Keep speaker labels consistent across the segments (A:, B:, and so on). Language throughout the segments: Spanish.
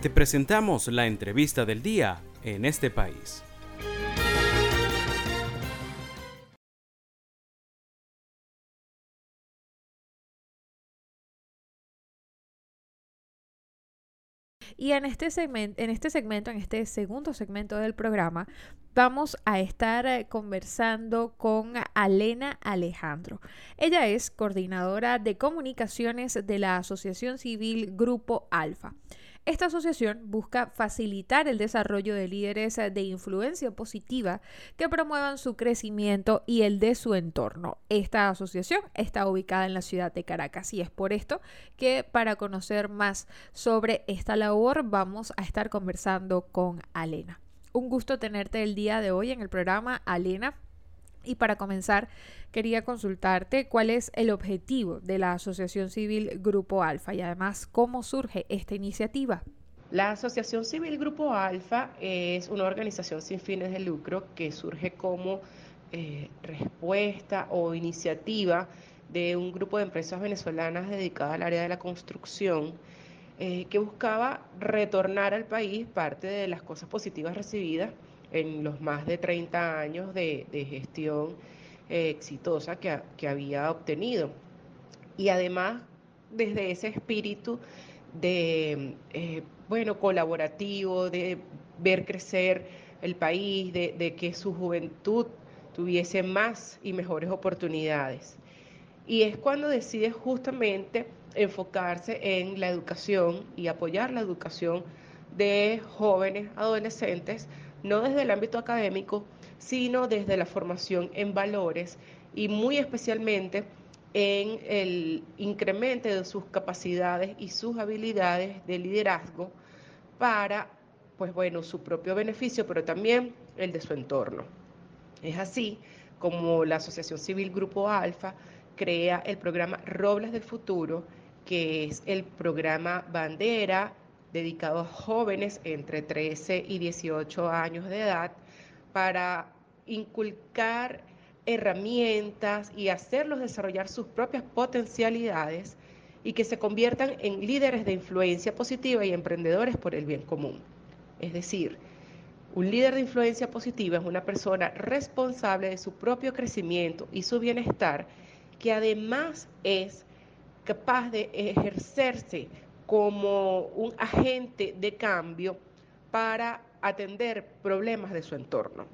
A: Te presentamos la entrevista del día en este país.
B: Y en este, segmento, en este segmento, en este segundo segmento del programa, vamos a estar eh, conversando con Alena Alejandro. Ella es coordinadora de comunicaciones de la Asociación Civil Grupo Alfa. Esta asociación busca facilitar el desarrollo de líderes de influencia positiva que promuevan su crecimiento y el de su entorno. Esta asociación está ubicada en la ciudad de Caracas y es por esto que para conocer más sobre esta labor vamos a estar conversando con Alena. Un gusto tenerte el día de hoy en el programa, Alena. Y para comenzar, quería consultarte cuál es el objetivo de la Asociación Civil Grupo Alfa y además cómo surge esta iniciativa.
C: La Asociación Civil Grupo Alfa es una organización sin fines de lucro que surge como eh, respuesta o iniciativa de un grupo de empresas venezolanas dedicadas al área de la construcción eh, que buscaba retornar al país parte de las cosas positivas recibidas en los más de 30 años de, gestión eh, exitosa que, había obtenido. Y además, desde ese espíritu de, eh, bueno, colaborativo, de ver crecer el país, de, de, que su juventud tuviese más y mejores oportunidades. Y es cuando decide justamente enfocarse en la educación y apoyar la educación de jóvenes, adolescentes, no desde el ámbito académico, sino desde la formación en valores y muy especialmente en el incremento de sus capacidades y sus habilidades de liderazgo para, pues bueno, su propio beneficio, pero también el de su entorno. Es así como la Asociación Civil Grupo Alfa crea el programa Robles del Futuro, que es el programa bandera dedicado a jóvenes entre 13 y 18 años de edad para inculcar herramientas y hacerlos desarrollar sus propias potencialidades y que se conviertan en líderes de influencia positiva y emprendedores por el bien común. Es decir, un líder de influencia positiva es una persona responsable de su propio crecimiento y su bienestar, que además es capaz de ejercerse como un agente de cambio para atender problemas de su entorno.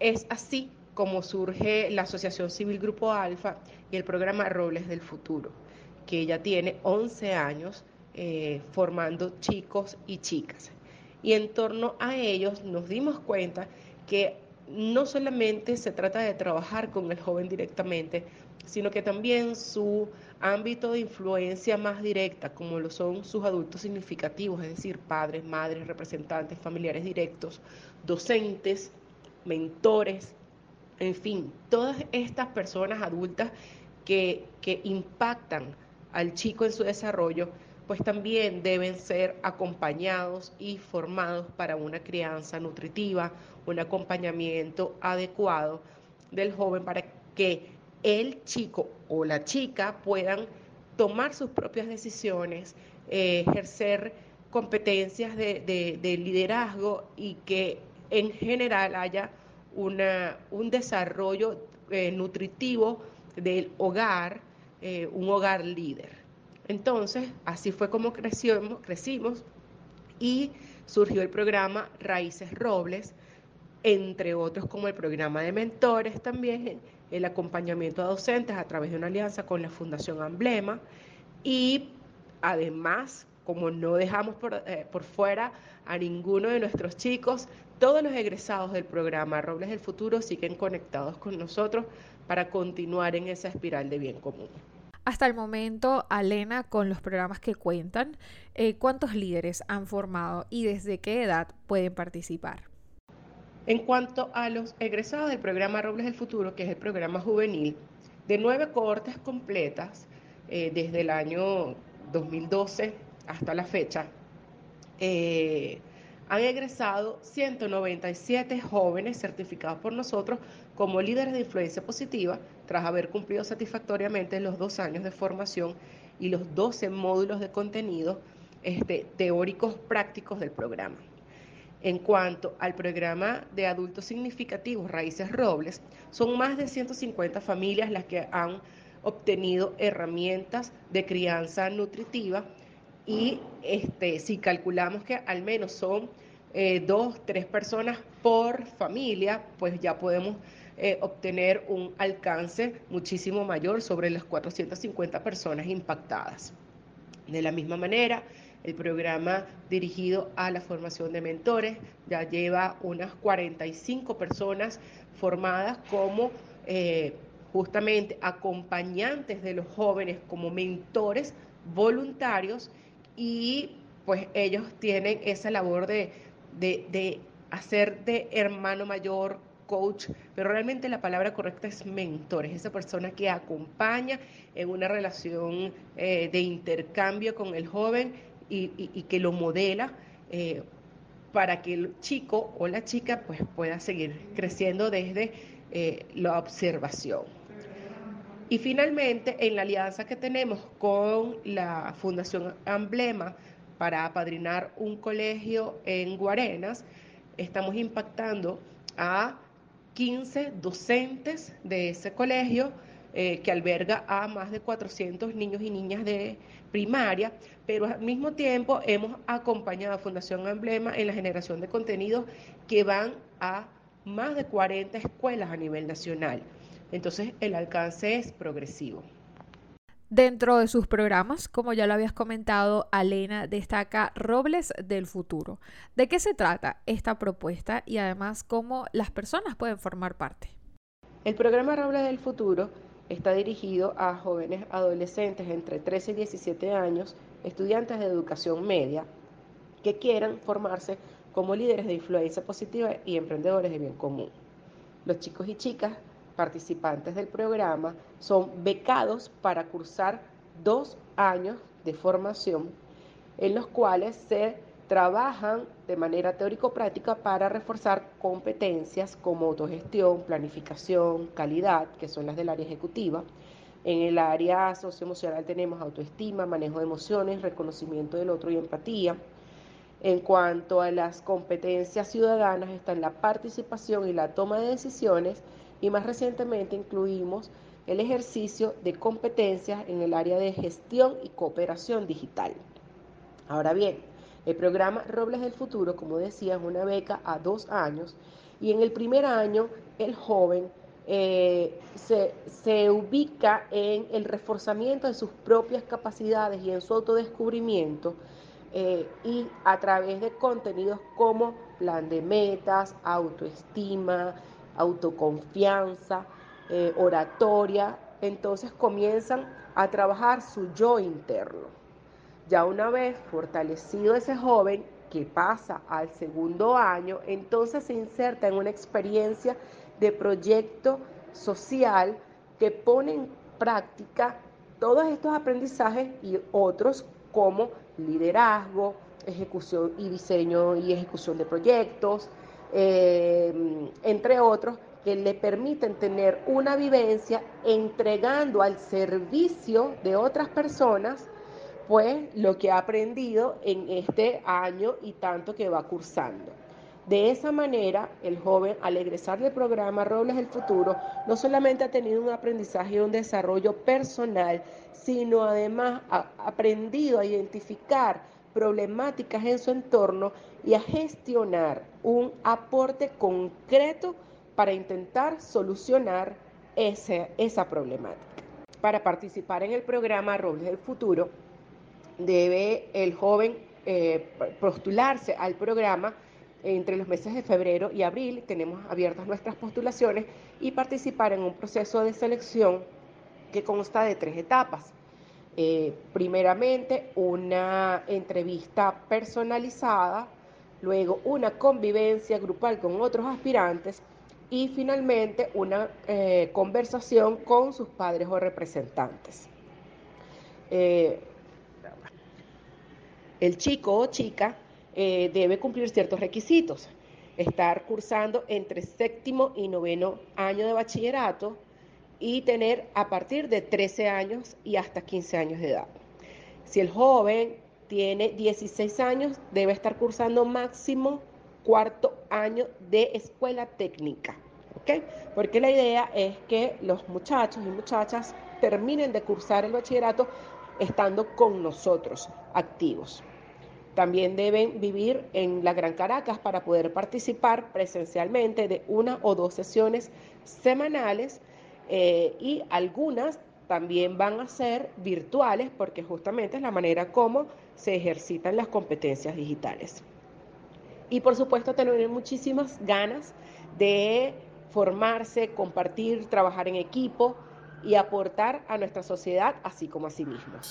C: Es así como surge la Asociación Civil Grupo Alfa y el programa Robles del Futuro, que ya tiene 11 años eh, formando chicos y chicas. Y en torno a ellos nos dimos cuenta que no solamente se trata de trabajar con el joven directamente, sino que también su ámbito de influencia más directa, como lo son sus adultos significativos, es decir, padres, madres, representantes, familiares directos, docentes, mentores, en fin, todas estas personas adultas que, que impactan al chico en su desarrollo, pues también deben ser acompañados y formados para una crianza nutritiva, un acompañamiento adecuado del joven para que el chico o la chica puedan tomar sus propias decisiones, eh, ejercer competencias de, liderazgo y que en general haya una, un desarrollo eh, nutritivo del hogar, eh, un hogar líder. Entonces, así fue como crecimos, crecimos y surgió el programa Raíces Robles, entre otros como el programa de mentores también, el acompañamiento a docentes a través de una alianza con la Fundación Emblema y además, como no dejamos por, eh, por fuera a ninguno de nuestros chicos, todos los egresados del programa Robles del Futuro siguen conectados con nosotros para continuar en esa espiral de bien común.
B: Hasta el momento, Alena, con los programas que cuentan, eh, ¿cuántos líderes han formado y desde qué edad pueden participar?
C: En cuanto a los egresados del programa Robles del Futuro, que es el programa juvenil, de nueve cohortes completas eh, desde el año 2012 hasta la fecha, eh, han egresado 197 jóvenes certificados por nosotros como líderes de influencia positiva tras haber cumplido satisfactoriamente los dos años de formación y los 12 módulos de contenido este, teóricos prácticos del programa. En cuanto al programa de adultos significativos Raíces Robles, son más de 150 familias las que han obtenido herramientas de crianza nutritiva y este, si calculamos que al menos son eh, dos, tres personas por familia, pues ya podemos eh, obtener un alcance muchísimo mayor sobre las 450 personas impactadas. De la misma manera, el programa dirigido a la formación de mentores. Ya lleva unas 45 personas formadas como eh, justamente acompañantes de los jóvenes como mentores voluntarios. Y pues ellos tienen esa labor de, de, hacer de hermano mayor, coach, pero realmente la palabra correcta es mentor, es esa persona que acompaña en una relación eh, de intercambio con el joven y, que lo modela eh, para que el chico o la chica pues, pueda seguir creciendo desde eh, la observación. Y finalmente, en la alianza que tenemos con la Fundación Emblema para apadrinar un colegio en Guarenas, estamos impactando a 15 docentes de ese colegio eh, que alberga a más de 400 niños y niñas de primaria, pero al mismo tiempo hemos acompañado a Fundación Emblema en la generación de contenidos que van a más de 40 escuelas a nivel nacional. Entonces el alcance es progresivo.
B: Dentro de sus programas, como ya lo habías comentado, Alena destaca Robles del Futuro. ¿De qué se trata esta propuesta y además cómo las personas pueden formar parte?
C: El programa Robles del Futuro Está dirigido a jóvenes adolescentes entre 13 y 17 años, estudiantes de educación media, que quieran formarse como líderes de influencia positiva y emprendedores de bien común. Los chicos y chicas participantes del programa son becados para cursar dos años de formación en los cuales se trabajan de manera teórico-práctica para reforzar competencias como autogestión, planificación, calidad, que son las del área ejecutiva. En el área socioemocional tenemos autoestima, manejo de emociones, reconocimiento del otro y empatía. En cuanto a las competencias ciudadanas, están la participación y la toma de decisiones y más recientemente incluimos el ejercicio de competencias en el área de gestión y cooperación digital. Ahora bien, el programa Robles del Futuro, como decía, es una beca a dos años y en el primer año el joven eh, se, ubica en el reforzamiento de sus propias capacidades y en su autodescubrimiento eh, y a través de contenidos como plan de metas, autoestima, autoconfianza, eh, oratoria, entonces comienzan a trabajar su yo interno. Ya una vez fortalecido ese joven que pasa al segundo año, entonces se inserta en una experiencia de proyecto social que pone en práctica todos estos aprendizajes y otros como liderazgo, ejecución y diseño y ejecución de proyectos, eh, entre otros, que le permiten tener una vivencia entregando al servicio de otras personas pues lo que ha aprendido en este año y tanto que va cursando. De esa manera, el joven, al egresar del programa Robles del Futuro, no solamente ha tenido un aprendizaje y un desarrollo personal, sino además ha aprendido a identificar problemáticas en su entorno y a gestionar un aporte concreto para intentar solucionar esa problemática. Para participar en el programa Robles del Futuro, debe el joven eh, postularse al programa entre los meses de febrero y abril. Tenemos abiertas nuestras postulaciones y participar en un proceso de selección que consta de tres etapas. Eh, primeramente, una entrevista personalizada, luego una convivencia grupal con otros aspirantes y finalmente una eh, conversación con sus padres o representantes. El chico o chica eh, debe cumplir ciertos requisitos, estar cursando entre séptimo y noveno año de bachillerato y tener a partir de 13 años y hasta 15 años de edad. Si el joven tiene 16 años, debe estar cursando máximo cuarto año de escuela técnica. Porque la idea es que los muchachos y muchachas terminen de cursar el bachillerato estando con nosotros activos. También deben vivir en la Gran Caracas para poder participar presencialmente de una o dos sesiones semanales eh, y algunas también van a ser virtuales porque justamente es la manera como se ejercitan las competencias digitales. Y por supuesto tener muchísimas ganas de formarse, compartir, trabajar en equipo y aportar a nuestra sociedad así como a sí mismos.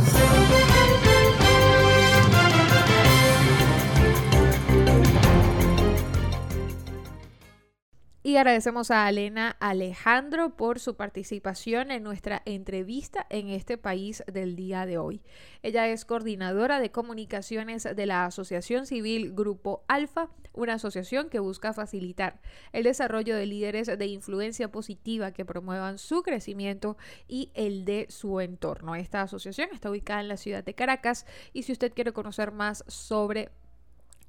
B: Y agradecemos a Elena Alejandro por su participación en nuestra entrevista en este país del día de hoy. Ella es coordinadora de comunicaciones de la Asociación Civil Grupo Alfa, una asociación que busca facilitar el desarrollo de líderes de influencia positiva que promuevan su crecimiento y el de su entorno. Esta asociación está ubicada en la ciudad de Caracas y si usted quiere conocer más sobre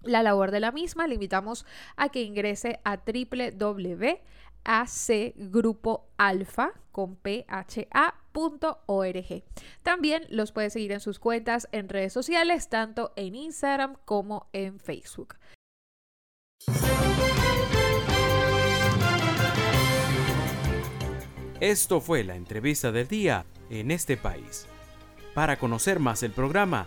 B: la labor de la misma, le invitamos a que ingrese a www.acgrupoalfa.org. También los puede seguir en sus cuentas en redes sociales, tanto en Instagram como en Facebook.
A: Esto fue la entrevista del día en este país. Para conocer más el programa,